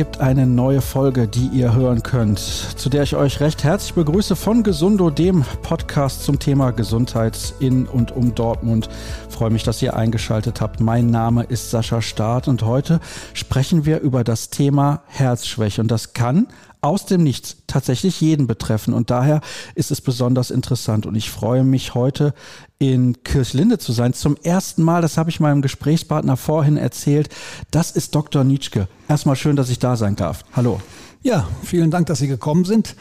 Gibt eine neue Folge, die ihr hören könnt, zu der ich euch recht herzlich begrüße von Gesundo, dem Podcast zum Thema Gesundheit in und um Dortmund. Ich freue mich, dass ihr eingeschaltet habt. Mein Name ist Sascha Staat und heute sprechen wir über das Thema Herzschwäche und das kann aus dem Nichts tatsächlich jeden betreffen. Und daher ist es besonders interessant. Und ich freue mich heute in Kirchlinde zu sein. Zum ersten Mal, das habe ich meinem Gesprächspartner vorhin erzählt. Das ist Dr. Nietzsche. Erstmal schön, dass ich da sein darf. Hallo. Ja, vielen Dank, dass Sie gekommen sind.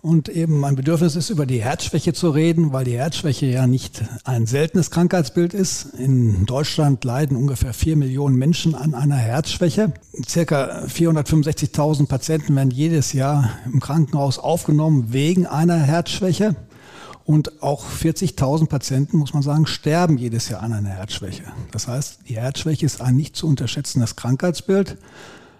Und eben mein Bedürfnis ist, über die Herzschwäche zu reden, weil die Herzschwäche ja nicht ein seltenes Krankheitsbild ist. In Deutschland leiden ungefähr vier Millionen Menschen an einer Herzschwäche. Circa 465.000 Patienten werden jedes Jahr im Krankenhaus aufgenommen wegen einer Herzschwäche. Und auch 40.000 Patienten, muss man sagen, sterben jedes Jahr an einer Herzschwäche. Das heißt, die Herzschwäche ist ein nicht zu unterschätzendes Krankheitsbild.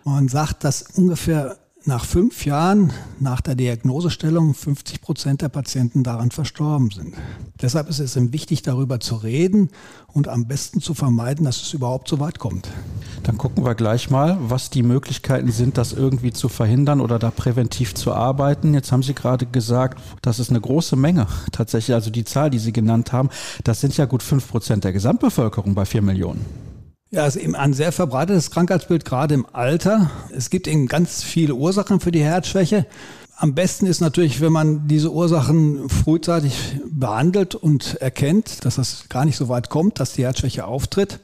Man sagt, dass ungefähr nach fünf Jahren nach der Diagnosestellung 50 Prozent der Patienten daran verstorben sind. Deshalb ist es wichtig, darüber zu reden und am besten zu vermeiden, dass es überhaupt so weit kommt. Dann gucken wir gleich mal, was die Möglichkeiten sind, das irgendwie zu verhindern oder da präventiv zu arbeiten. Jetzt haben Sie gerade gesagt, das ist eine große Menge tatsächlich. Also die Zahl, die Sie genannt haben, das sind ja gut fünf Prozent der Gesamtbevölkerung bei vier Millionen. Ja, ist eben ein sehr verbreitetes Krankheitsbild, gerade im Alter. Es gibt eben ganz viele Ursachen für die Herzschwäche. Am besten ist natürlich, wenn man diese Ursachen frühzeitig behandelt und erkennt, dass das gar nicht so weit kommt, dass die Herzschwäche auftritt.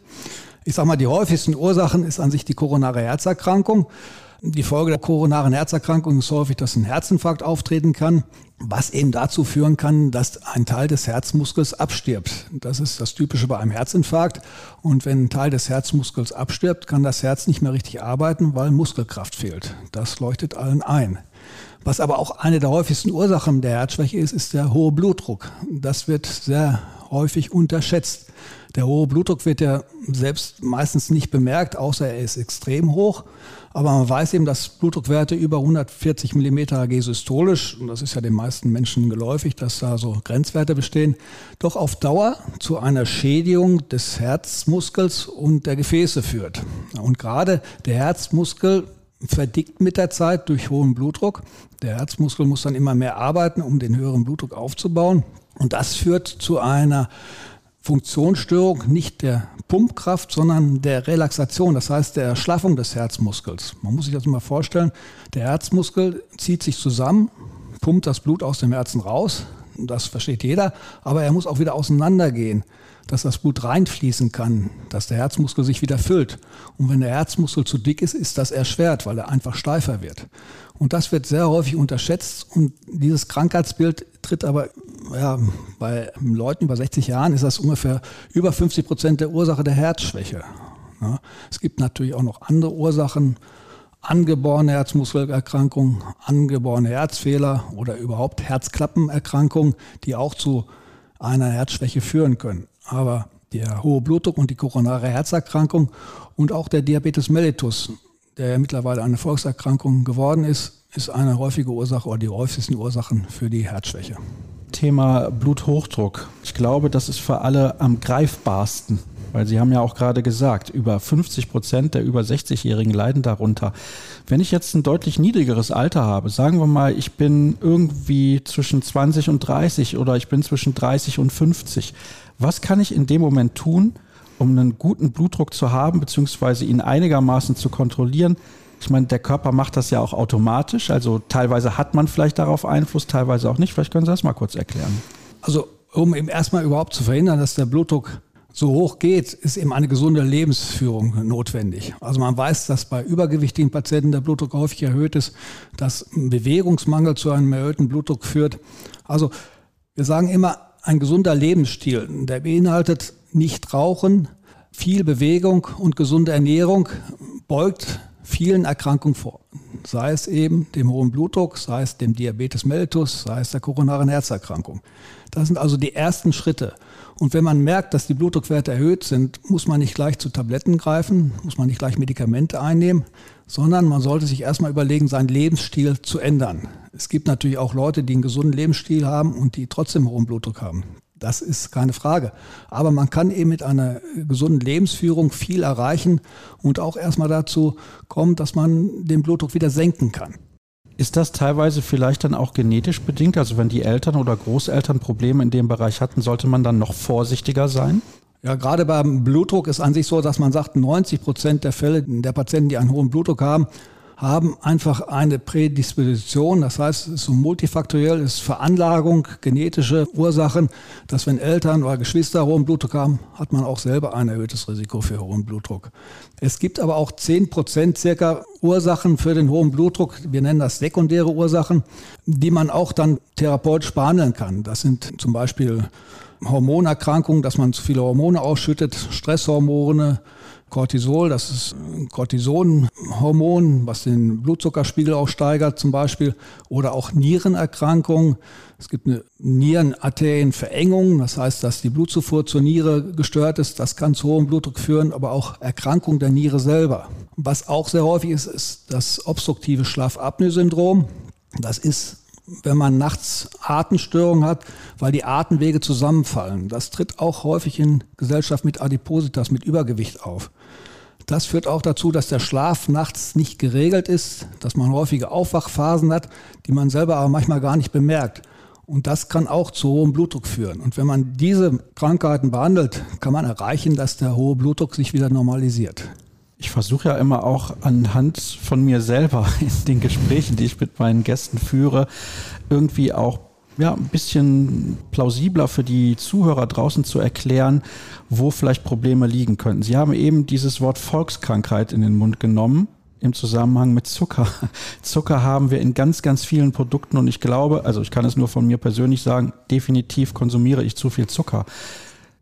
Ich sage mal, die häufigsten Ursachen ist an sich die koronare Herzerkrankung. Die Folge der koronaren Herzerkrankung ist häufig, dass ein Herzinfarkt auftreten kann, was eben dazu führen kann, dass ein Teil des Herzmuskels abstirbt. Das ist das Typische bei einem Herzinfarkt. Und wenn ein Teil des Herzmuskels abstirbt, kann das Herz nicht mehr richtig arbeiten, weil Muskelkraft fehlt. Das leuchtet allen ein. Was aber auch eine der häufigsten Ursachen der Herzschwäche ist, ist der hohe Blutdruck. Das wird sehr häufig unterschätzt. Der hohe Blutdruck wird ja selbst meistens nicht bemerkt, außer er ist extrem hoch. Aber man weiß eben, dass Blutdruckwerte über 140 mm Hg systolisch, und das ist ja den meisten Menschen geläufig, dass da so Grenzwerte bestehen, doch auf Dauer zu einer Schädigung des Herzmuskels und der Gefäße führt. Und gerade der Herzmuskel verdickt mit der Zeit durch hohen Blutdruck. Der Herzmuskel muss dann immer mehr arbeiten, um den höheren Blutdruck aufzubauen. Und das führt zu einer Funktionsstörung nicht der Pumpkraft, sondern der Relaxation, das heißt der Erschlaffung des Herzmuskels. Man muss sich das mal vorstellen, der Herzmuskel zieht sich zusammen, pumpt das Blut aus dem Herzen raus, das versteht jeder, aber er muss auch wieder auseinandergehen, dass das Blut reinfließen kann, dass der Herzmuskel sich wieder füllt. Und wenn der Herzmuskel zu dick ist, ist das erschwert, weil er einfach steifer wird. Und das wird sehr häufig unterschätzt und dieses Krankheitsbild tritt aber ja, bei Leuten über 60 Jahren ist das ungefähr über 50 Prozent der Ursache der Herzschwäche. Ja, es gibt natürlich auch noch andere Ursachen, angeborene Herzmuskelerkrankungen, angeborene Herzfehler oder überhaupt Herzklappenerkrankungen, die auch zu einer Herzschwäche führen können. Aber der hohe Blutdruck und die koronare Herzerkrankung und auch der Diabetes mellitus, der ja mittlerweile eine Volkserkrankung geworden ist, ist eine häufige Ursache oder die häufigsten Ursachen für die Herzschwäche. Thema Bluthochdruck. Ich glaube, das ist für alle am greifbarsten, weil Sie haben ja auch gerade gesagt, über 50 Prozent der über 60-Jährigen leiden darunter. Wenn ich jetzt ein deutlich niedrigeres Alter habe, sagen wir mal, ich bin irgendwie zwischen 20 und 30 oder ich bin zwischen 30 und 50, was kann ich in dem Moment tun, um einen guten Blutdruck zu haben, beziehungsweise ihn einigermaßen zu kontrollieren, ich meine, der Körper macht das ja auch automatisch. Also teilweise hat man vielleicht darauf Einfluss, teilweise auch nicht. Vielleicht können Sie das mal kurz erklären. Also um eben erstmal überhaupt zu verhindern, dass der Blutdruck so hoch geht, ist eben eine gesunde Lebensführung notwendig. Also man weiß, dass bei übergewichtigen Patienten der Blutdruck häufig erhöht ist, dass ein Bewegungsmangel zu einem erhöhten Blutdruck führt. Also wir sagen immer, ein gesunder Lebensstil, der beinhaltet nicht Rauchen, viel Bewegung und gesunde Ernährung, beugt vielen Erkrankungen vor. Sei es eben dem hohen Blutdruck, sei es dem Diabetes mellitus, sei es der koronaren Herzerkrankung. Das sind also die ersten Schritte. Und wenn man merkt, dass die Blutdruckwerte erhöht sind, muss man nicht gleich zu Tabletten greifen, muss man nicht gleich Medikamente einnehmen, sondern man sollte sich erstmal überlegen, seinen Lebensstil zu ändern. Es gibt natürlich auch Leute, die einen gesunden Lebensstil haben und die trotzdem hohen Blutdruck haben Das ist keine Frage. Aber man kann eben mit einer gesunden Lebensführung viel erreichen und auch erstmal dazu kommen, dass man den Blutdruck wieder senken kann. Ist das teilweise vielleicht dann auch genetisch bedingt? Also wenn die Eltern oder Großeltern Probleme in dem Bereich hatten, sollte man dann noch vorsichtiger sein? Ja, gerade beim Blutdruck ist an sich so, dass man sagt, 90 Prozent der Fälle der Patienten, die einen hohen Blutdruck haben, haben einfach eine Prädisposition. Das heißt, es ist so multifaktoriell, es ist Veranlagung, genetische Ursachen, dass wenn Eltern oder Geschwister hohen Blutdruck haben, hat man auch selber ein erhöhtes Risiko für hohen Blutdruck. Es gibt aber auch 10 Prozent circa Ursachen für den hohen Blutdruck. Wir nennen das sekundäre Ursachen, die man auch dann therapeutisch behandeln kann. Das sind zum Beispiel Hormonerkrankungen, dass man zu viele Hormone ausschüttet, Stresshormone, Cortisol, das ist ein Cortisonhormon, was den Blutzuckerspiegel auch steigert zum Beispiel, oder auch Nierenerkrankungen. Es gibt eine Nierenarterienverengung, das heißt, dass die Blutzufuhr zur Niere gestört ist. Das kann zu hohem Blutdruck führen, aber auch Erkrankung der Niere selber. Was auch sehr häufig ist, ist das obstruktive Schlafapnoe-Syndrom. Das ist wenn man nachts Atemstörungen hat, weil die Atemwege zusammenfallen. Das tritt auch häufig in Gesellschaft mit Adipositas, mit Übergewicht auf. Das führt auch dazu, dass der Schlaf nachts nicht geregelt ist, dass man häufige Aufwachphasen hat, die man selber aber manchmal gar nicht bemerkt. Und das kann auch zu hohem Blutdruck führen. Und wenn man diese Krankheiten behandelt, kann man erreichen, dass der hohe Blutdruck sich wieder normalisiert. Ich versuche ja immer auch anhand von mir selber in den Gesprächen, die ich mit meinen Gästen führe, irgendwie auch ja, ein bisschen plausibler für die Zuhörer draußen zu erklären, wo vielleicht Probleme liegen könnten. Sie haben eben dieses Wort Volkskrankheit in den Mund genommen im Zusammenhang mit Zucker. Zucker haben wir in ganz, ganz vielen Produkten und ich glaube, also ich kann es nur von mir persönlich sagen, definitiv konsumiere ich zu viel Zucker.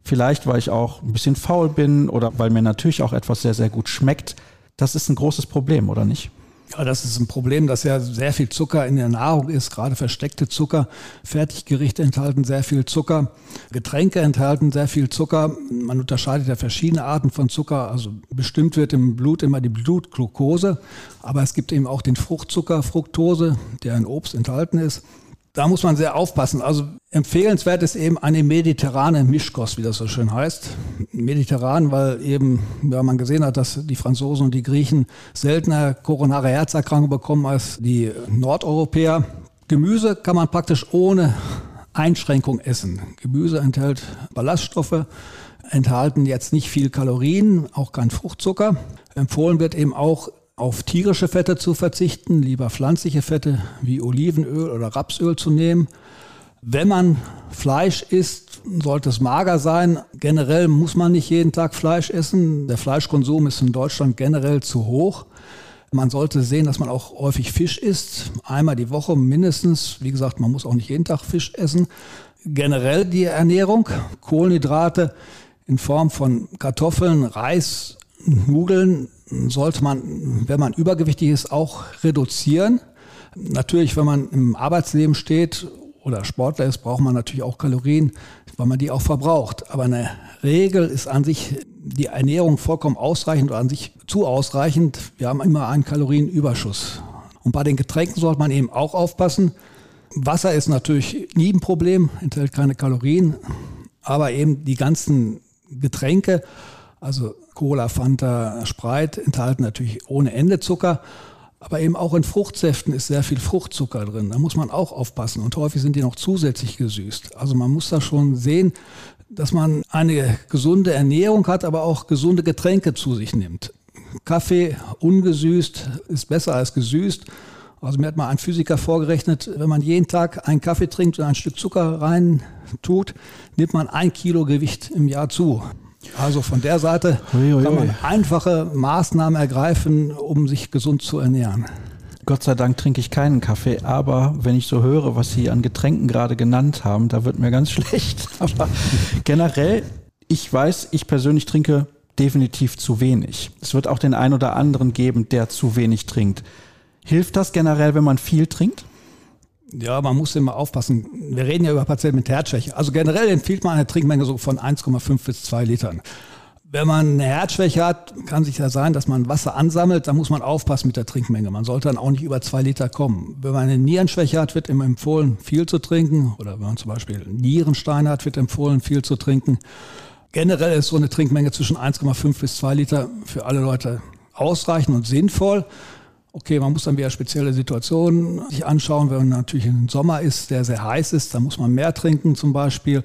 Vielleicht, weil ich auch ein bisschen faul bin oder weil mir natürlich auch etwas sehr, sehr gut schmeckt. Das ist ein großes Problem, oder nicht? Ja, das ist ein Problem, dass ja sehr viel Zucker in der Nahrung ist, gerade versteckte Zucker. Fertiggerichte enthalten sehr viel Zucker. Getränke enthalten sehr viel Zucker. Man unterscheidet ja verschiedene Arten von Zucker. Also bestimmt wird im Blut immer die Blutglucose. Aber es gibt eben auch den Fruchtzucker, Fructose, der in Obst enthalten ist da muss man sehr aufpassen. Also empfehlenswert ist eben eine mediterrane Mischkost, wie das so schön heißt. Mediterran, weil eben, ja, man gesehen hat, dass die Franzosen und die Griechen seltener koronare Herzerkrankungen bekommen als die Nordeuropäer. Gemüse kann man praktisch ohne Einschränkung essen. Gemüse enthält Ballaststoffe, enthalten jetzt nicht viel Kalorien, auch kein Fruchtzucker. Empfohlen wird eben auch auf tierische Fette zu verzichten, lieber pflanzliche Fette wie Olivenöl oder Rapsöl zu nehmen. Wenn man Fleisch isst, sollte es mager sein. Generell muss man nicht jeden Tag Fleisch essen. Der Fleischkonsum ist in Deutschland generell zu hoch. Man sollte sehen, dass man auch häufig Fisch isst, einmal die Woche mindestens. Wie gesagt, man muss auch nicht jeden Tag Fisch essen. Generell die Ernährung, Kohlenhydrate in Form von Kartoffeln, Reis, Nudeln sollte man, wenn man übergewichtig ist, auch reduzieren. Natürlich, wenn man im Arbeitsleben steht oder Sportler ist, braucht man natürlich auch Kalorien, weil man die auch verbraucht. Aber eine Regel ist an sich die Ernährung vollkommen ausreichend oder an sich zu ausreichend. Wir haben immer einen Kalorienüberschuss. Und bei den Getränken sollte man eben auch aufpassen. Wasser ist natürlich nie ein Problem, enthält keine Kalorien, aber eben die ganzen Getränke, also Cola, Fanta, Sprite enthalten natürlich ohne Ende Zucker. Aber eben auch in Fruchtsäften ist sehr viel Fruchtzucker drin. Da muss man auch aufpassen. Und häufig sind die noch zusätzlich gesüßt. Also man muss da schon sehen, dass man eine gesunde Ernährung hat, aber auch gesunde Getränke zu sich nimmt. Kaffee ungesüßt ist besser als gesüßt. Also mir hat mal ein Physiker vorgerechnet, wenn man jeden Tag einen Kaffee trinkt und ein Stück Zucker rein tut, nimmt man ein Kilo Gewicht im Jahr zu. Also von der Seite ui, ui, kann man einfache Maßnahmen ergreifen, um sich gesund zu ernähren. Gott sei Dank trinke ich keinen Kaffee, aber wenn ich so höre, was Sie an Getränken gerade genannt haben, da wird mir ganz schlecht. Aber generell, ich weiß, ich persönlich trinke definitiv zu wenig. Es wird auch den einen oder anderen geben, der zu wenig trinkt. Hilft das generell, wenn man viel trinkt? Ja, man muss immer aufpassen. Wir reden ja über Patienten mit Herzschwäche. Also generell empfiehlt man eine Trinkmenge so von 1,5 bis 2 Litern. Wenn man eine Herzschwäche hat, kann sich ja sein, dass man Wasser ansammelt. Da muss man aufpassen mit der Trinkmenge. Man sollte dann auch nicht über zwei Liter kommen. Wenn man eine Nierenschwäche hat, wird immer empfohlen, viel zu trinken. Oder wenn man zum Beispiel Nierensteine hat, wird empfohlen, viel zu trinken. Generell ist so eine Trinkmenge zwischen 1,5 bis 2 Liter für alle Leute ausreichend und sinnvoll. Okay, man muss dann wieder spezielle Situationen sich anschauen. Wenn natürlich im Sommer ist, der sehr heiß ist, dann muss man mehr trinken zum Beispiel.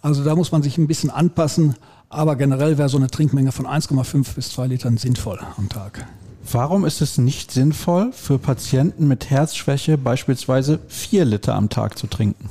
Also da muss man sich ein bisschen anpassen. Aber generell wäre so eine Trinkmenge von 1,5 bis 2 Litern sinnvoll am Tag. Warum ist es nicht sinnvoll, für Patienten mit Herzschwäche beispielsweise 4 Liter am Tag zu trinken?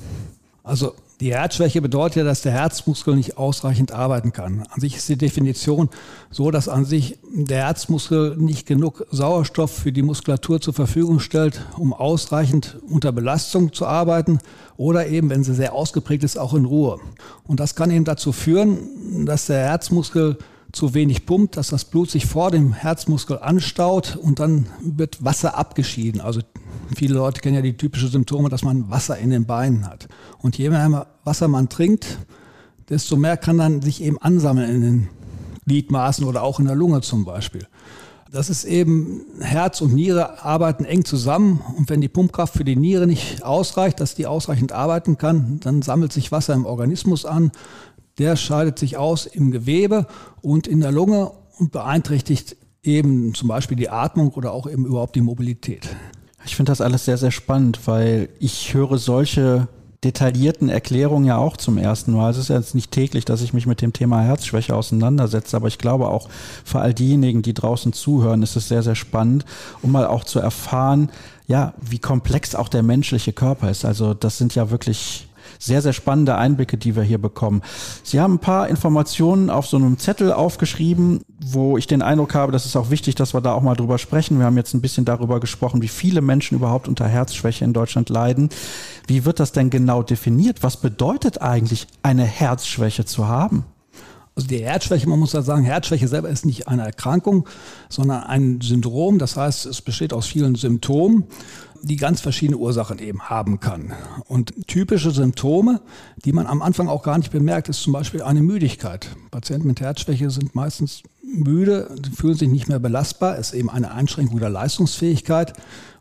Also die Herzschwäche bedeutet ja, dass der Herzmuskel nicht ausreichend arbeiten kann. An sich ist die Definition so, dass an sich der Herzmuskel nicht genug Sauerstoff für die Muskulatur zur Verfügung stellt, um ausreichend unter Belastung zu arbeiten oder eben, wenn sie sehr ausgeprägt ist, auch in Ruhe. Und das kann eben dazu führen, dass der Herzmuskel zu wenig pumpt, dass das Blut sich vor dem Herzmuskel anstaut und dann wird Wasser abgeschieden. Also Viele Leute kennen ja die typischen Symptome, dass man Wasser in den Beinen hat. Und je mehr Wasser man trinkt, desto mehr kann dann sich eben ansammeln in den Gliedmaßen oder auch in der Lunge zum Beispiel. Das ist eben, Herz und Niere arbeiten eng zusammen und wenn die Pumpkraft für die Niere nicht ausreicht, dass die ausreichend arbeiten kann, dann sammelt sich Wasser im Organismus an. Der scheidet sich aus im Gewebe und in der Lunge und beeinträchtigt eben zum Beispiel die Atmung oder auch eben überhaupt die Mobilität. Ich finde das alles sehr, sehr spannend, weil ich höre solche detaillierten Erklärungen ja auch zum ersten Mal. Es ist jetzt nicht täglich, dass ich mich mit dem Thema Herzschwäche auseinandersetze, aber ich glaube auch für all diejenigen, die draußen zuhören, ist es sehr, sehr spannend, um mal auch zu erfahren, ja, wie komplex auch der menschliche Körper ist. Also das sind ja wirklich sehr, sehr spannende Einblicke, die wir hier bekommen. Sie haben ein paar Informationen auf so einem Zettel aufgeschrieben, wo ich den Eindruck habe, das ist auch wichtig, dass wir da auch mal drüber sprechen. Wir haben jetzt ein bisschen darüber gesprochen, wie viele Menschen überhaupt unter Herzschwäche in Deutschland leiden. Wie wird das denn genau definiert? Was bedeutet eigentlich eine Herzschwäche zu haben? Also die Herzschwäche, man muss ja sagen, Herzschwäche selber ist nicht eine Erkrankung, sondern ein Syndrom. Das heißt, es besteht aus vielen Symptomen die ganz verschiedene Ursachen eben haben kann. Und typische Symptome, die man am Anfang auch gar nicht bemerkt, ist zum Beispiel eine Müdigkeit. Patienten mit Herzschwäche sind meistens müde, fühlen sich nicht mehr belastbar, ist eben eine Einschränkung der Leistungsfähigkeit.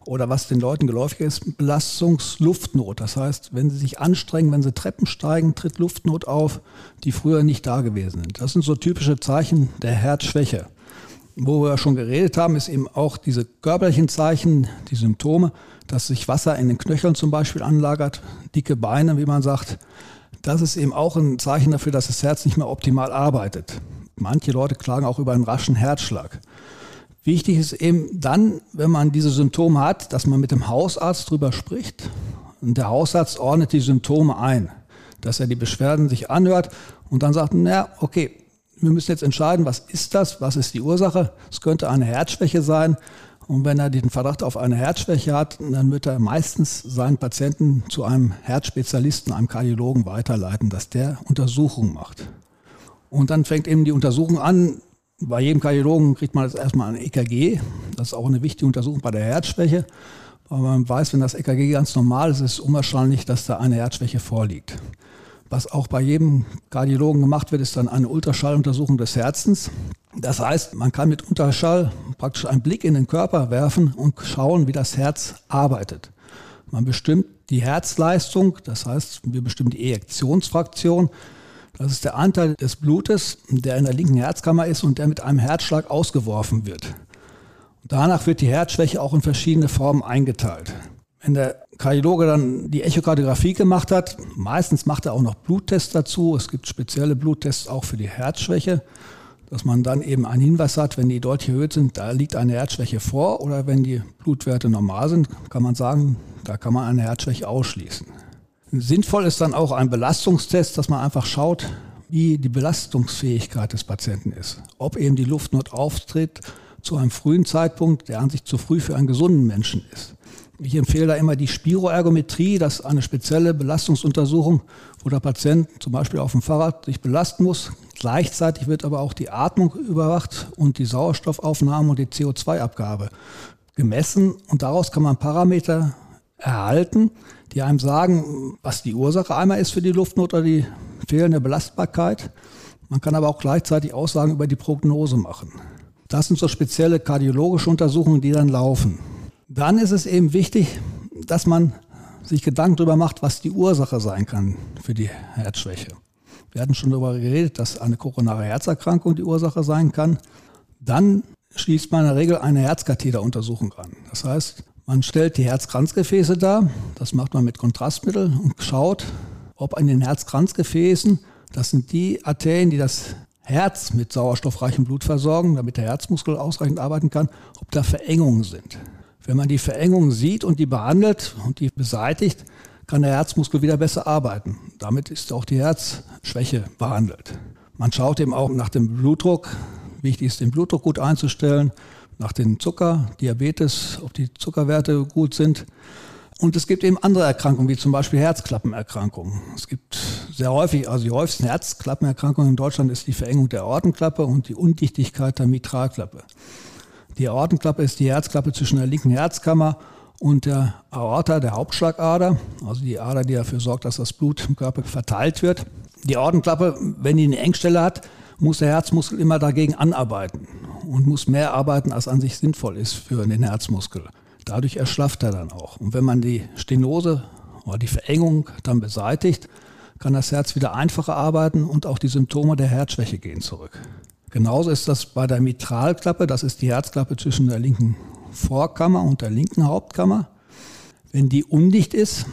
Oder was den Leuten geläufig ist, Belastungsluftnot. Das heißt, wenn sie sich anstrengen, wenn sie Treppen steigen, tritt Luftnot auf, die früher nicht da gewesen sind. Das sind so typische Zeichen der Herzschwäche wo wir schon geredet haben, ist eben auch diese körperlichen Zeichen, die Symptome, dass sich Wasser in den Knöcheln zum Beispiel anlagert, dicke Beine, wie man sagt. Das ist eben auch ein Zeichen dafür, dass das Herz nicht mehr optimal arbeitet. Manche Leute klagen auch über einen raschen Herzschlag. Wichtig ist eben dann, wenn man diese Symptome hat, dass man mit dem Hausarzt drüber spricht. Und der Hausarzt ordnet die Symptome ein, dass er die Beschwerden sich anhört und dann sagt, na, okay, wir müssen jetzt entscheiden, was ist das, was ist die Ursache. Es könnte eine Herzschwäche sein. Und wenn er den Verdacht auf eine Herzschwäche hat, dann wird er meistens seinen Patienten zu einem Herzspezialisten, einem Kardiologen weiterleiten, dass der Untersuchungen macht. Und dann fängt eben die Untersuchung an. Bei jedem Kardiologen kriegt man jetzt erstmal ein EKG. Das ist auch eine wichtige Untersuchung bei der Herzschwäche. Weil man weiß, wenn das EKG ganz normal ist, ist es unwahrscheinlich, dass da eine Herzschwäche vorliegt. Was auch bei jedem Kardiologen gemacht wird, ist dann eine Ultraschalluntersuchung des Herzens. Das heißt, man kann mit Ultraschall praktisch einen Blick in den Körper werfen und schauen, wie das Herz arbeitet. Man bestimmt die Herzleistung, das heißt, wir bestimmen die Ejektionsfraktion. Das ist der Anteil des Blutes, der in der linken Herzkammer ist und der mit einem Herzschlag ausgeworfen wird. Danach wird die Herzschwäche auch in verschiedene Formen eingeteilt. Wenn der Kardiologe dann die Echokardiographie gemacht hat, meistens macht er auch noch Bluttests dazu. Es gibt spezielle Bluttests auch für die Herzschwäche, dass man dann eben einen Hinweis hat, wenn die deutlich erhöht sind, da liegt eine Herzschwäche vor oder wenn die Blutwerte normal sind, kann man sagen, da kann man eine Herzschwäche ausschließen. Sinnvoll ist dann auch ein Belastungstest, dass man einfach schaut, wie die Belastungsfähigkeit des Patienten ist. Ob eben die Luftnot auftritt zu einem frühen Zeitpunkt, der an sich zu früh für einen gesunden Menschen ist. Ich empfehle da immer die Spiroergometrie, das ist eine spezielle Belastungsuntersuchung, wo der Patient zum Beispiel auf dem Fahrrad sich belasten muss. Gleichzeitig wird aber auch die Atmung überwacht und die Sauerstoffaufnahme und die CO2-Abgabe gemessen. Und daraus kann man Parameter erhalten, die einem sagen, was die Ursache einmal ist für die Luftnot oder die fehlende Belastbarkeit. Man kann aber auch gleichzeitig Aussagen über die Prognose machen. Das sind so spezielle kardiologische Untersuchungen, die dann laufen. Dann ist es eben wichtig, dass man sich Gedanken darüber macht, was die Ursache sein kann für die Herzschwäche. Wir hatten schon darüber geredet, dass eine koronare Herzerkrankung die Ursache sein kann. Dann schließt man in der Regel eine Herzkatheteruntersuchung an. Das heißt, man stellt die Herzkranzgefäße dar, das macht man mit Kontrastmittel und schaut, ob an den Herzkranzgefäßen, das sind die Arterien, die das Herz mit sauerstoffreichem Blut versorgen, damit der Herzmuskel ausreichend arbeiten kann, ob da Verengungen sind. Wenn man die Verengung sieht und die behandelt und die beseitigt, kann der Herzmuskel wieder besser arbeiten. Damit ist auch die Herzschwäche behandelt. Man schaut eben auch nach dem Blutdruck. Wichtig ist, den Blutdruck gut einzustellen, nach dem Zucker, Diabetes, ob die Zuckerwerte gut sind. Und es gibt eben andere Erkrankungen, wie zum Beispiel Herzklappenerkrankungen. Es gibt sehr häufig, also die häufigsten Herzklappenerkrankungen in Deutschland ist die Verengung der Aortenklappe und die Undichtigkeit der Mitralklappe. Die Aortenklappe ist die Herzklappe zwischen der linken Herzkammer und der Aorta, der Hauptschlagader, also die Ader, die dafür sorgt, dass das Blut im Körper verteilt wird. Die Aortenklappe, wenn die eine Engstelle hat, muss der Herzmuskel immer dagegen anarbeiten und muss mehr arbeiten, als an sich sinnvoll ist für den Herzmuskel. Dadurch erschlafft er dann auch. Und wenn man die Stenose oder die Verengung dann beseitigt, kann das Herz wieder einfacher arbeiten und auch die Symptome der Herzschwäche gehen zurück. Genauso ist das bei der Mitralklappe, das ist die Herzklappe zwischen der linken Vorkammer und der linken Hauptkammer. Wenn die undicht ist,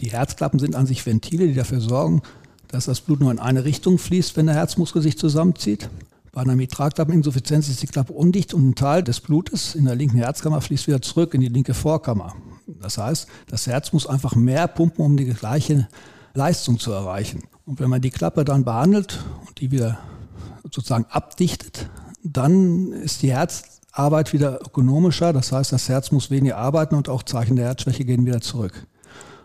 die Herzklappen sind an sich Ventile, die dafür sorgen, dass das Blut nur in eine Richtung fließt, wenn der Herzmuskel sich zusammenzieht. Bei einer Mitralklappeninsuffizienz ist die Klappe undicht und ein Teil des Blutes in der linken Herzkammer fließt wieder zurück in die linke Vorkammer. Das heißt, das Herz muss einfach mehr pumpen, um die gleiche Leistung zu erreichen. Und wenn man die Klappe dann behandelt und die wieder sozusagen abdichtet, dann ist die Herzarbeit wieder ökonomischer. Das heißt, das Herz muss weniger arbeiten und auch Zeichen der Herzschwäche gehen wieder zurück.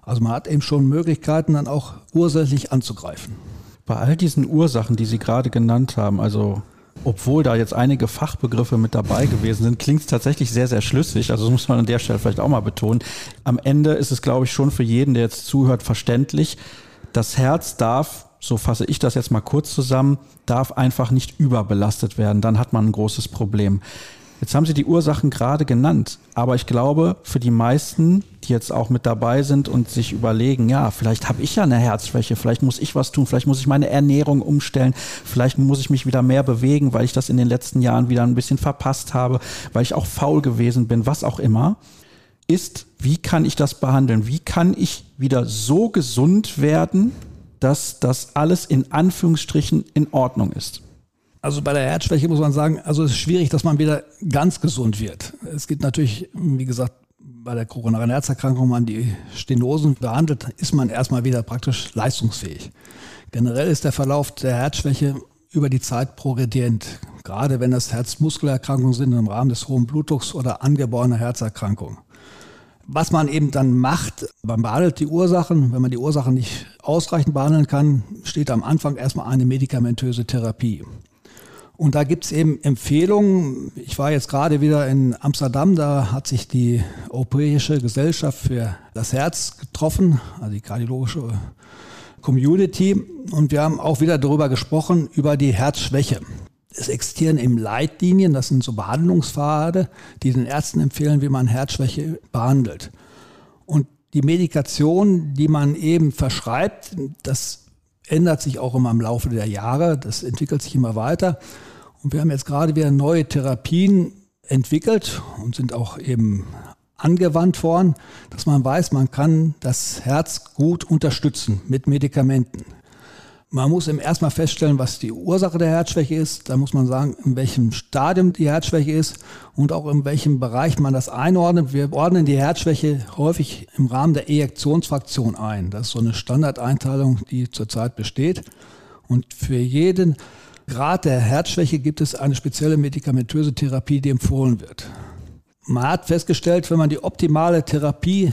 Also man hat eben schon Möglichkeiten, dann auch ursächlich anzugreifen. Bei all diesen Ursachen, die Sie gerade genannt haben, also obwohl da jetzt einige Fachbegriffe mit dabei gewesen sind, klingt es tatsächlich sehr, sehr schlüssig. Also das muss man an der Stelle vielleicht auch mal betonen. Am Ende ist es, glaube ich, schon für jeden, der jetzt zuhört, verständlich. Das Herz darf so fasse ich das jetzt mal kurz zusammen, darf einfach nicht überbelastet werden. Dann hat man ein großes Problem. Jetzt haben Sie die Ursachen gerade genannt, aber ich glaube, für die meisten, die jetzt auch mit dabei sind und sich überlegen, ja, vielleicht habe ich ja eine Herzschwäche, vielleicht muss ich was tun, vielleicht muss ich meine Ernährung umstellen, vielleicht muss ich mich wieder mehr bewegen, weil ich das in den letzten Jahren wieder ein bisschen verpasst habe, weil ich auch faul gewesen bin, was auch immer, ist, wie kann ich das behandeln? Wie kann ich wieder so gesund werden, dass das alles in Anführungsstrichen in Ordnung ist? Also bei der Herzschwäche muss man sagen, also es ist schwierig, dass man wieder ganz gesund wird. Es gibt natürlich, wie gesagt, bei der koronaren Herzerkrankung, wenn man die Stenosen behandelt, ist man erstmal wieder praktisch leistungsfähig. Generell ist der Verlauf der Herzschwäche über die Zeit progredient, gerade wenn das Herzmuskelerkrankungen sind im Rahmen des hohen Blutdrucks oder angeborene Herzerkrankungen. Was man eben dann macht, man behandelt die Ursachen. Wenn man die Ursachen nicht ausreichend behandeln kann, steht am Anfang erstmal eine medikamentöse Therapie. Und da gibt es eben Empfehlungen. Ich war jetzt gerade wieder in Amsterdam, da hat sich die Europäische Gesellschaft für das Herz getroffen, also die kardiologische Community. Und wir haben auch wieder darüber gesprochen, über die Herzschwäche. Es existieren eben Leitlinien, das sind so Behandlungspfade, die den Ärzten empfehlen, wie man Herzschwäche behandelt. Und die Medikation, die man eben verschreibt, das ändert sich auch immer im Laufe der Jahre, das entwickelt sich immer weiter. Und wir haben jetzt gerade wieder neue Therapien entwickelt und sind auch eben angewandt worden, dass man weiß, man kann das Herz gut unterstützen mit Medikamenten. Man muss eben erstmal feststellen, was die Ursache der Herzschwäche ist. Da muss man sagen, in welchem Stadium die Herzschwäche ist und auch in welchem Bereich man das einordnet. Wir ordnen die Herzschwäche häufig im Rahmen der Ejektionsfraktion ein. Das ist so eine Standardeinteilung, die zurzeit besteht. Und für jeden Grad der Herzschwäche gibt es eine spezielle medikamentöse Therapie, die empfohlen wird. Man hat festgestellt, wenn man die optimale Therapie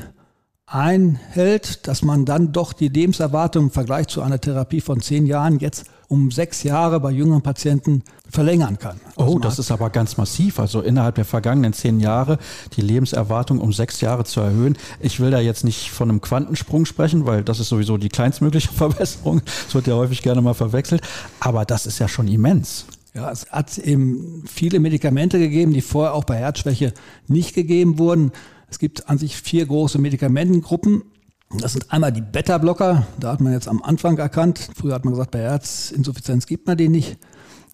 einhält, dass man dann doch die Lebenserwartung im Vergleich zu einer Therapie von zehn Jahren jetzt um sechs Jahre bei jüngeren Patienten verlängern kann. Also oh, das ist aber ganz massiv. Also innerhalb der vergangenen zehn Jahre die Lebenserwartung um sechs Jahre zu erhöhen. Ich will da jetzt nicht von einem Quantensprung sprechen, weil das ist sowieso die kleinstmögliche Verbesserung. Das wird ja häufig gerne mal verwechselt. Aber das ist ja schon immens. Ja, es hat eben viele Medikamente gegeben, die vorher auch bei Herzschwäche nicht gegeben wurden. Es gibt an sich vier große Medikamentengruppen. Das sind einmal die Beta-Blocker. Da hat man jetzt am Anfang erkannt. Früher hat man gesagt, bei Herzinsuffizienz gibt man die nicht.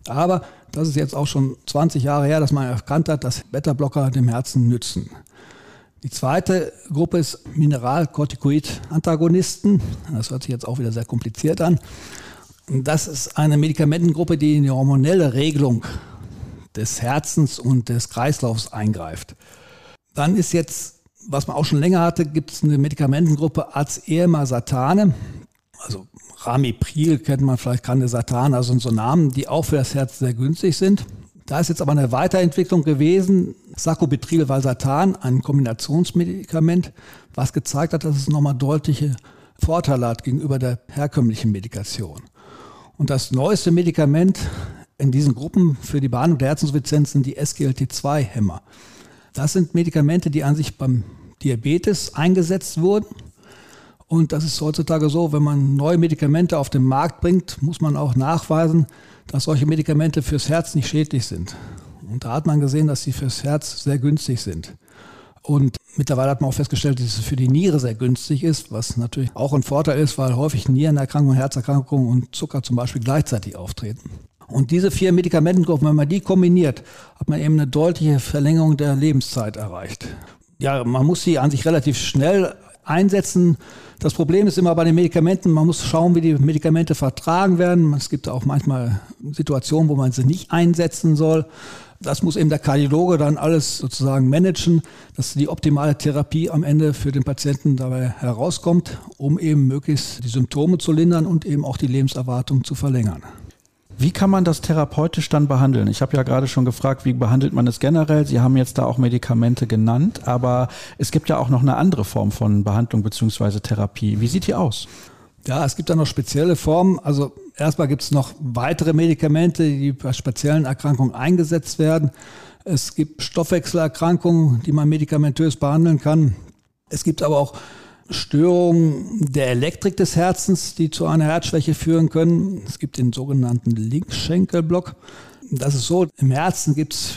Aber das ist jetzt auch schon 20 Jahre her, dass man erkannt hat, dass Beta-Blocker dem Herzen nützen. Die zweite Gruppe ist Mineralkortikoid-Antagonisten. Das hört sich jetzt auch wieder sehr kompliziert an. Das ist eine Medikamentengruppe, die in die hormonelle Regelung des Herzens und des Kreislaufs eingreift. Dann ist jetzt, was man auch schon länger hatte, gibt es eine Medikamentengruppe Azemasatane, also Ramipril kennt man vielleicht, Candesatan, also so Namen, die auch für das Herz sehr günstig sind. Da ist jetzt aber eine Weiterentwicklung gewesen, Sacubitril-Valsartan, ein Kombinationsmedikament, was gezeigt hat, dass es nochmal deutliche Vorteile hat gegenüber der herkömmlichen Medikation. Und das neueste Medikament in diesen Gruppen für die Behandlung der Herzinsuffizienz sind die SGLT2-Hämmer. Das sind Medikamente, die an sich beim Diabetes eingesetzt wurden. Und das ist heutzutage so, wenn man neue Medikamente auf den Markt bringt, muss man auch nachweisen, dass solche Medikamente fürs Herz nicht schädlich sind. Und da hat man gesehen, dass sie fürs Herz sehr günstig sind. Und mittlerweile hat man auch festgestellt, dass es für die Niere sehr günstig ist, was natürlich auch ein Vorteil ist, weil häufig Nierenerkrankungen, Herzerkrankungen und Zucker zum Beispiel gleichzeitig auftreten. Und diese vier Medikamentengruppen, wenn man die kombiniert, hat man eben eine deutliche Verlängerung der Lebenszeit erreicht. Ja, man muss sie an sich relativ schnell einsetzen. Das Problem ist immer bei den Medikamenten, man muss schauen, wie die Medikamente vertragen werden. Es gibt auch manchmal Situationen, wo man sie nicht einsetzen soll. Das muss eben der Kardiologe dann alles sozusagen managen, dass die optimale Therapie am Ende für den Patienten dabei herauskommt, um eben möglichst die Symptome zu lindern und eben auch die Lebenserwartung zu verlängern. Wie kann man das therapeutisch dann behandeln? Ich habe ja gerade schon gefragt, wie behandelt man es generell? Sie haben jetzt da auch Medikamente genannt, aber es gibt ja auch noch eine andere Form von Behandlung bzw. Therapie. Wie sieht die aus? Ja, es gibt da noch spezielle Formen. Also erstmal gibt es noch weitere Medikamente, die bei speziellen Erkrankungen eingesetzt werden. Es gibt Stoffwechselerkrankungen, die man medikamentös behandeln kann. Es gibt aber auch Störungen der Elektrik des Herzens, die zu einer Herzschwäche führen können. Es gibt den sogenannten Linkschenkelblock. Das ist so, im Herzen gibt es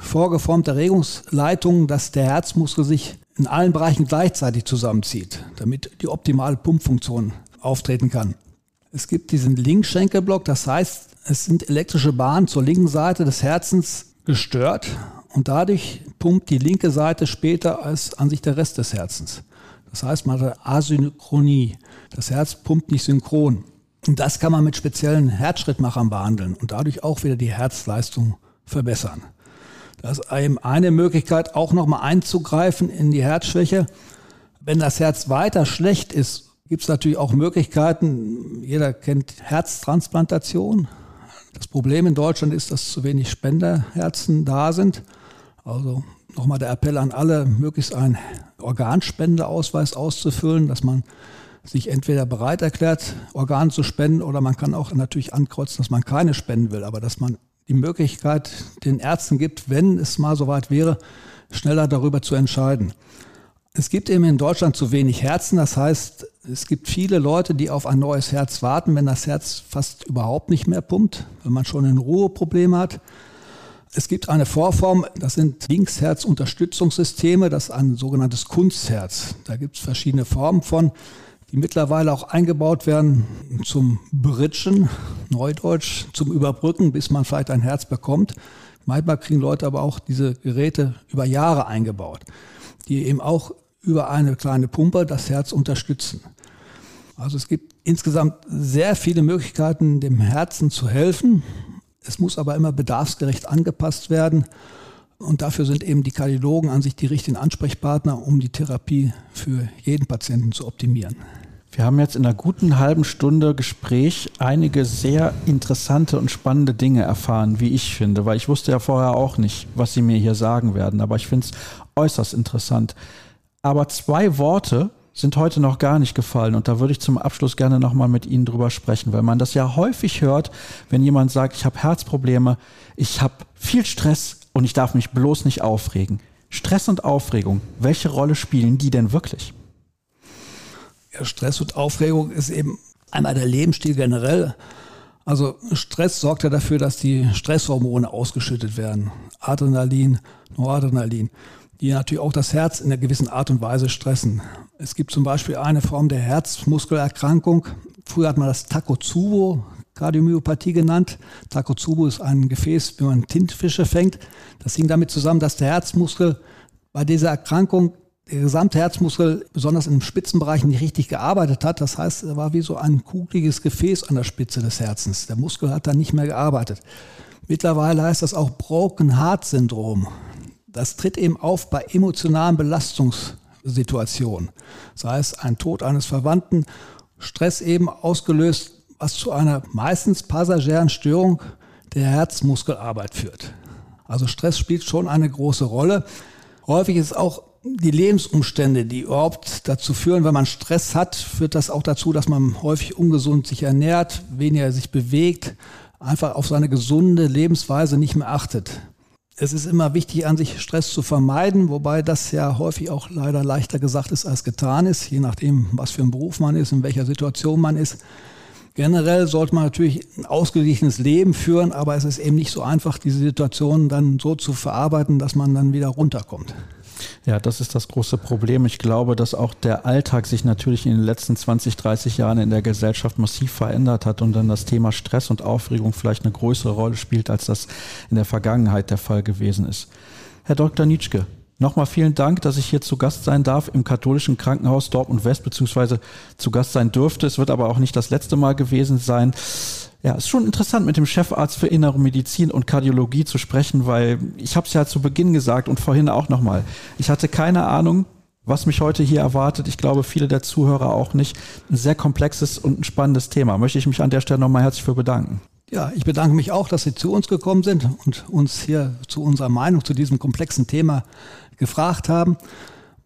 vorgeformte Regungsleitungen, dass der Herzmuskel sich in allen Bereichen gleichzeitig zusammenzieht, damit die optimale Pumpfunktion auftreten kann. Es gibt diesen Linkschenkelblock, das heißt, es sind elektrische Bahnen zur linken Seite des Herzens gestört und dadurch pumpt die linke Seite später als an sich der Rest des Herzens. Das heißt, man hat Asynchronie. Das Herz pumpt nicht synchron. Und das kann man mit speziellen Herzschrittmachern behandeln und dadurch auch wieder die Herzleistung verbessern. Das ist eben eine Möglichkeit, auch nochmal einzugreifen in die Herzschwäche. Wenn das Herz weiter schlecht ist, gibt es natürlich auch Möglichkeiten. Jeder kennt Herztransplantation. Das Problem in Deutschland ist, dass zu wenig Spenderherzen da sind. Also nochmal der Appell an alle, möglichst einen Organspendeausweis auszufüllen, dass man sich entweder bereit erklärt, Organe zu spenden, oder man kann auch natürlich ankreuzen, dass man keine spenden will, aber dass man die Möglichkeit den Ärzten gibt, wenn es mal soweit wäre, schneller darüber zu entscheiden. Es gibt eben in Deutschland zu wenig Herzen, das heißt, es gibt viele Leute, die auf ein neues Herz warten, wenn das Herz fast überhaupt nicht mehr pumpt, wenn man schon ein Ruheproblem hat. Es gibt eine Vorform, das sind Linksherzunterstützungssysteme, das ist ein sogenanntes Kunstherz. Da gibt es verschiedene Formen von, die mittlerweile auch eingebaut werden zum Bridgen, Neudeutsch, zum Überbrücken, bis man vielleicht ein Herz bekommt. Manchmal kriegen Leute aber auch diese Geräte über Jahre eingebaut, die eben auch über eine kleine Pumpe das Herz unterstützen. Also es gibt insgesamt sehr viele Möglichkeiten, dem Herzen zu helfen. Es muss aber immer bedarfsgerecht angepasst werden. Und dafür sind eben die Kardiologen an sich die richtigen Ansprechpartner, um die Therapie für jeden Patienten zu optimieren. Wir haben jetzt in einer guten halben Stunde Gespräch einige sehr interessante und spannende Dinge erfahren, wie ich finde, weil ich wusste ja vorher auch nicht, was Sie mir hier sagen werden, aber ich finde es äußerst interessant. Aber zwei Worte sind heute noch gar nicht gefallen und da würde ich zum Abschluss gerne nochmal mit Ihnen drüber sprechen, weil man das ja häufig hört, wenn jemand sagt, ich habe Herzprobleme, ich habe viel Stress und ich darf mich bloß nicht aufregen. Stress und Aufregung, welche Rolle spielen die denn wirklich? Ja, Stress und Aufregung ist eben einmal der Lebensstil generell. Also Stress sorgt ja dafür, dass die Stresshormone ausgeschüttet werden. Adrenalin, Noradrenalin die natürlich auch das Herz in einer gewissen Art und Weise stressen. Es gibt zum Beispiel eine Form der Herzmuskelerkrankung. Früher hat man das Takotsubo Kardiomyopathie genannt. Takotsubo ist ein Gefäß, wenn man Tintenfische fängt. Das hing damit zusammen, dass der Herzmuskel bei dieser Erkrankung der gesamte Herzmuskel, besonders im Spitzenbereich, nicht richtig gearbeitet hat. Das heißt, er war wie so ein kugeliges Gefäß an der Spitze des Herzens. Der Muskel hat dann nicht mehr gearbeitet. Mittlerweile heißt das auch Broken Heart Syndrom. Das tritt eben auf bei emotionalen Belastungssituationen. Sei es ein Tod eines Verwandten, Stress eben ausgelöst, was zu einer meistens passagieren Störung der Herzmuskelarbeit führt. Also Stress spielt schon eine große Rolle. Häufig ist auch die Lebensumstände, die überhaupt dazu führen, wenn man Stress hat, führt das auch dazu, dass man häufig ungesund sich ernährt, weniger sich bewegt, einfach auf seine gesunde Lebensweise nicht mehr achtet. Es ist immer wichtig, an sich Stress zu vermeiden, wobei das ja häufig auch leider leichter gesagt ist als getan ist, je nachdem, was für ein Beruf man ist, in welcher Situation man ist. Generell sollte man natürlich ein ausgeglichenes Leben führen, aber es ist eben nicht so einfach, diese Situation dann so zu verarbeiten, dass man dann wieder runterkommt. Ja, das ist das große Problem. Ich glaube, dass auch der Alltag sich natürlich in den letzten 20, 30 Jahren in der Gesellschaft massiv verändert hat und dann das Thema Stress und Aufregung vielleicht eine größere Rolle spielt, als das in der Vergangenheit der Fall gewesen ist. Herr Dr. Nitschke, Nochmal vielen Dank, dass ich hier zu Gast sein darf im katholischen Krankenhaus Dortmund West, beziehungsweise zu Gast sein dürfte. Es wird aber auch nicht das letzte Mal gewesen sein. Ja, ist schon interessant, mit dem Chefarzt für Innere Medizin und Kardiologie zu sprechen, weil ich habe es ja zu Beginn gesagt und vorhin auch nochmal. Ich hatte keine Ahnung, was mich heute hier erwartet. Ich glaube, viele der Zuhörer auch nicht. Ein sehr komplexes und ein spannendes Thema. Möchte ich mich an der Stelle nochmal herzlich für bedanken. Ja, ich bedanke mich auch, dass Sie zu uns gekommen sind und uns hier zu unserer Meinung zu diesem komplexen Thema gefragt haben.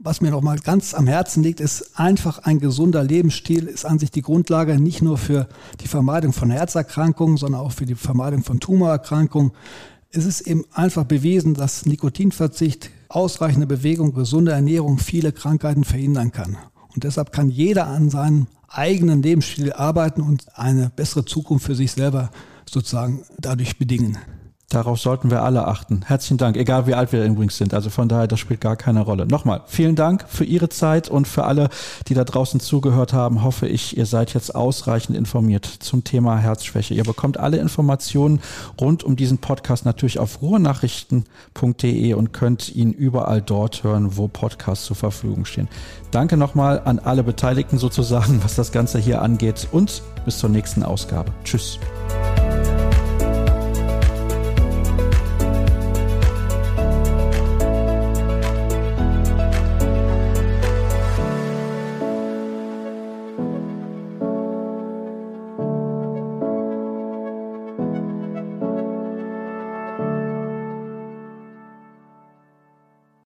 Was mir noch mal ganz am Herzen liegt, ist einfach ein gesunder Lebensstil ist an sich die Grundlage nicht nur für die Vermeidung von Herzerkrankungen, sondern auch für die Vermeidung von Tumorerkrankungen. Es ist eben einfach bewiesen, dass Nikotinverzicht, ausreichende Bewegung, gesunde Ernährung viele Krankheiten verhindern kann. Und deshalb kann jeder an seinem eigenen Lebensstil arbeiten und eine bessere Zukunft für sich selber sozusagen dadurch bedingen. Darauf sollten wir alle achten. Herzlichen Dank, egal wie alt wir übrigens sind. Also von daher, das spielt gar keine Rolle. Nochmal, vielen Dank für Ihre Zeit und für alle, die da draußen zugehört haben. Hoffe ich, ihr seid jetzt ausreichend informiert zum Thema Herzschwäche. Ihr bekommt alle Informationen rund um diesen Podcast natürlich auf ruhrnachrichten.de und könnt ihn überall dort hören, wo Podcasts zur Verfügung stehen. Danke nochmal an alle Beteiligten sozusagen, was das Ganze hier angeht und bis zur nächsten Ausgabe. Tschüss.